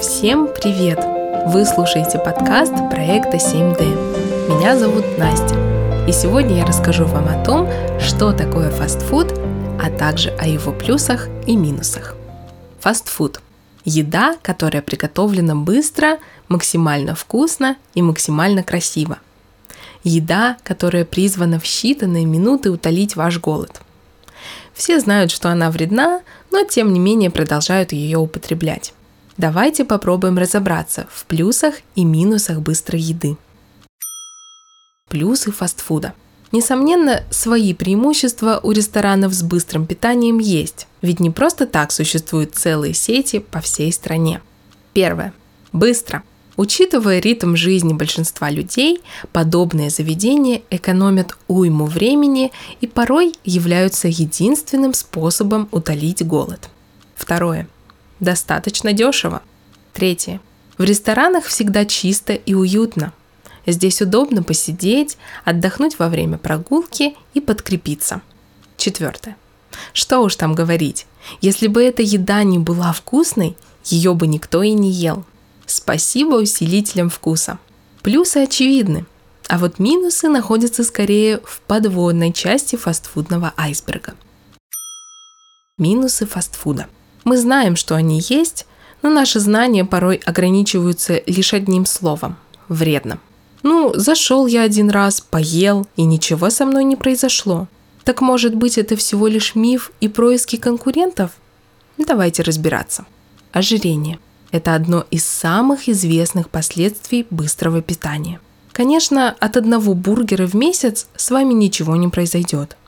Всем привет! Вы слушаете подкаст проекта 7D. Меня зовут Настя. И сегодня я расскажу вам о том, что такое фастфуд, а также о его плюсах и минусах. Фастфуд – еда, которая приготовлена быстро, максимально вкусно и максимально красиво. Еда, которая призвана в считанные минуты утолить ваш голод. Все знают, что она вредна, но тем не менее продолжают ее употреблять. Давайте попробуем разобраться в плюсах и минусах быстрой еды. Плюсы фастфуда. Несомненно, свои преимущества у ресторанов с быстрым питанием есть, ведь не просто так существуют целые сети по всей стране. Первое. Быстро. Учитывая ритм жизни большинства людей, подобные заведения экономят уйму времени и порой являются единственным способом утолить голод. Второе достаточно дешево. Третье. В ресторанах всегда чисто и уютно. Здесь удобно посидеть, отдохнуть во время прогулки и подкрепиться. Четвертое. Что уж там говорить, если бы эта еда не была вкусной, ее бы никто и не ел. Спасибо усилителям вкуса. Плюсы очевидны, а вот минусы находятся скорее в подводной части фастфудного айсберга. Минусы фастфуда – мы знаем, что они есть, но наши знания порой ограничиваются лишь одним словом – вредно. Ну, зашел я один раз, поел, и ничего со мной не произошло. Так может быть это всего лишь миф и происки конкурентов? Давайте разбираться. Ожирение – это одно из самых известных последствий быстрого питания. Конечно, от одного бургера в месяц с вами ничего не произойдет –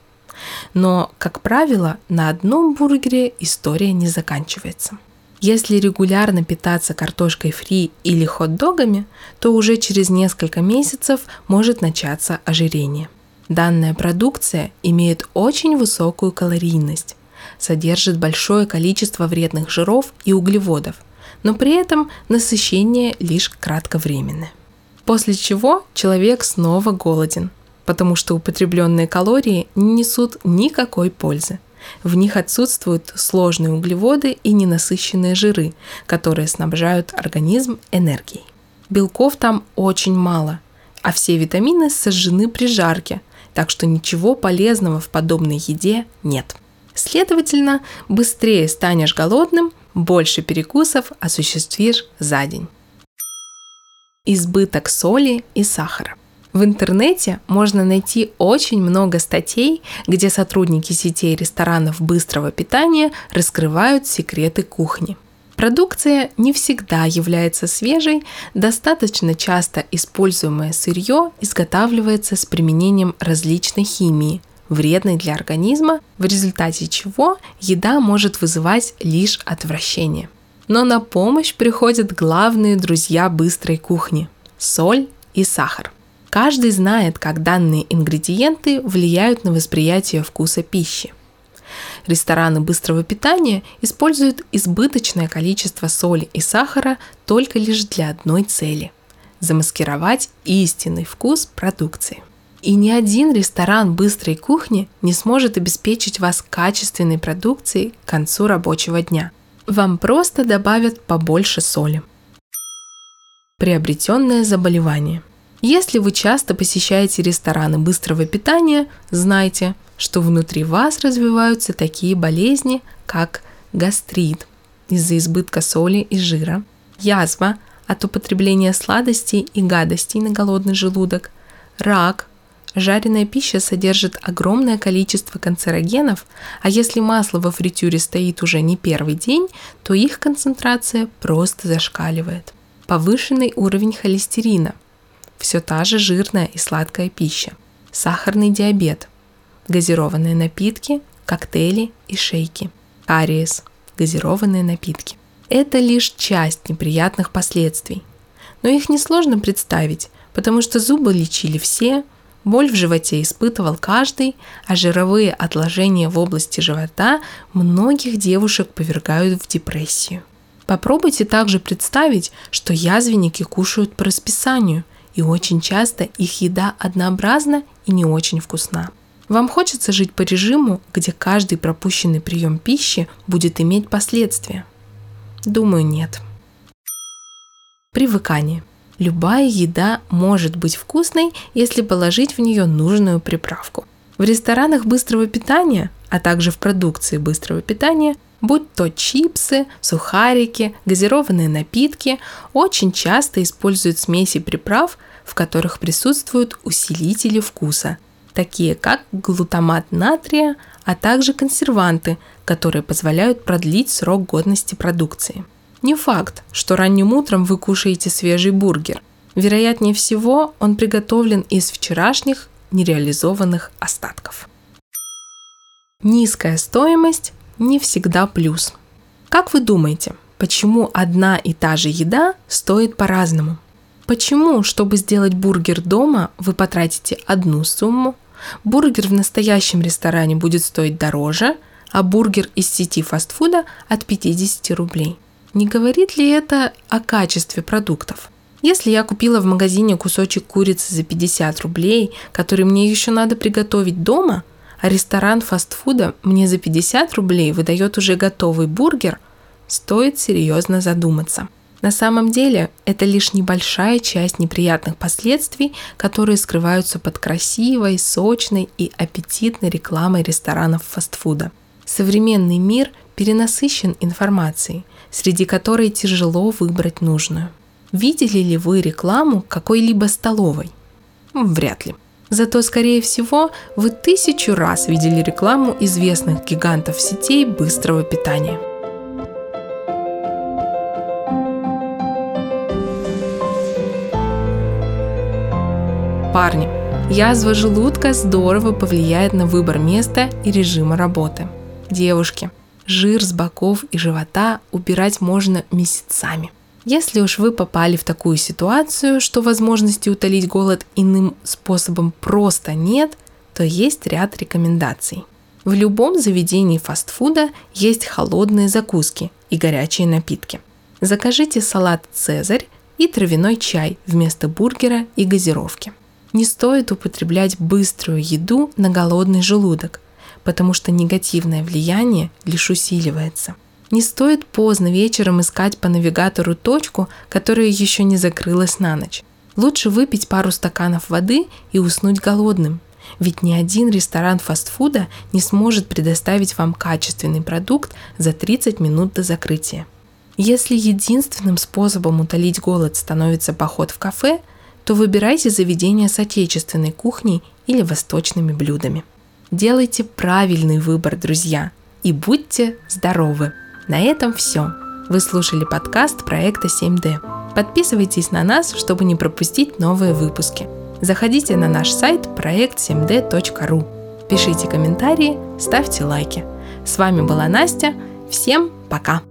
но, как правило, на одном бургере история не заканчивается. Если регулярно питаться картошкой фри или хот-догами, то уже через несколько месяцев может начаться ожирение. Данная продукция имеет очень высокую калорийность, содержит большое количество вредных жиров и углеводов, но при этом насыщение лишь кратковременное. После чего человек снова голоден, потому что употребленные калории не несут никакой пользы. В них отсутствуют сложные углеводы и ненасыщенные жиры, которые снабжают организм энергией. Белков там очень мало, а все витамины сожжены при жарке, так что ничего полезного в подобной еде нет. Следовательно, быстрее станешь голодным, больше перекусов осуществишь за день. Избыток соли и сахара. В интернете можно найти очень много статей, где сотрудники сетей ресторанов быстрого питания раскрывают секреты кухни. Продукция не всегда является свежей, достаточно часто используемое сырье изготавливается с применением различной химии, вредной для организма, в результате чего еда может вызывать лишь отвращение. Но на помощь приходят главные друзья быстрой кухни – соль и сахар. Каждый знает, как данные ингредиенты влияют на восприятие вкуса пищи. Рестораны быстрого питания используют избыточное количество соли и сахара только лишь для одной цели – замаскировать истинный вкус продукции. И ни один ресторан быстрой кухни не сможет обеспечить вас качественной продукцией к концу рабочего дня. Вам просто добавят побольше соли. Приобретенное заболевание. Если вы часто посещаете рестораны быстрого питания, знайте, что внутри вас развиваются такие болезни, как гастрит из-за избытка соли и жира, язва от употребления сладостей и гадостей на голодный желудок, рак. Жареная пища содержит огромное количество канцерогенов, а если масло во фритюре стоит уже не первый день, то их концентрация просто зашкаливает. Повышенный уровень холестерина – все та же жирная и сладкая пища, сахарный диабет, газированные напитки, коктейли и шейки, кариес, газированные напитки. Это лишь часть неприятных последствий. Но их несложно представить, потому что зубы лечили все, боль в животе испытывал каждый, а жировые отложения в области живота многих девушек повергают в депрессию. Попробуйте также представить, что язвенники кушают по расписанию – и очень часто их еда однообразна и не очень вкусна. Вам хочется жить по режиму, где каждый пропущенный прием пищи будет иметь последствия? Думаю, нет. Привыкание. Любая еда может быть вкусной, если положить в нее нужную приправку. В ресторанах быстрого питания, а также в продукции быстрого питания, будь то чипсы, сухарики, газированные напитки, очень часто используют смеси приправ, в которых присутствуют усилители вкуса, такие как глутамат натрия, а также консерванты, которые позволяют продлить срок годности продукции. Не факт, что ранним утром вы кушаете свежий бургер. Вероятнее всего, он приготовлен из вчерашних нереализованных остатков. Низкая стоимость не всегда плюс. Как вы думаете, почему одна и та же еда стоит по-разному? Почему, чтобы сделать бургер дома, вы потратите одну сумму, бургер в настоящем ресторане будет стоить дороже, а бургер из сети фастфуда от 50 рублей – не говорит ли это о качестве продуктов? Если я купила в магазине кусочек курицы за 50 рублей, который мне еще надо приготовить дома, а ресторан фастфуда мне за 50 рублей выдает уже готовый бургер, стоит серьезно задуматься. На самом деле это лишь небольшая часть неприятных последствий, которые скрываются под красивой, сочной и аппетитной рекламой ресторанов фастфуда. Современный мир перенасыщен информацией, среди которой тяжело выбрать нужную. Видели ли вы рекламу какой-либо столовой? Вряд ли. Зато, скорее всего, вы тысячу раз видели рекламу известных гигантов сетей быстрого питания. Парни, язва желудка здорово повлияет на выбор места и режима работы. Девушки, жир с боков и живота убирать можно месяцами. Если уж вы попали в такую ситуацию, что возможности утолить голод иным способом просто нет, то есть ряд рекомендаций. В любом заведении фастфуда есть холодные закуски и горячие напитки. Закажите салат «Цезарь» и травяной чай вместо бургера и газировки. Не стоит употреблять быструю еду на голодный желудок – потому что негативное влияние лишь усиливается. Не стоит поздно вечером искать по навигатору точку, которая еще не закрылась на ночь. Лучше выпить пару стаканов воды и уснуть голодным. Ведь ни один ресторан фастфуда не сможет предоставить вам качественный продукт за 30 минут до закрытия. Если единственным способом утолить голод становится поход в кафе, то выбирайте заведение с отечественной кухней или восточными блюдами. Делайте правильный выбор, друзья, и будьте здоровы. На этом все. Вы слушали подкаст проекта 7D. Подписывайтесь на нас, чтобы не пропустить новые выпуски. Заходите на наш сайт проект7d.ru. Пишите комментарии, ставьте лайки. С вами была Настя. Всем пока!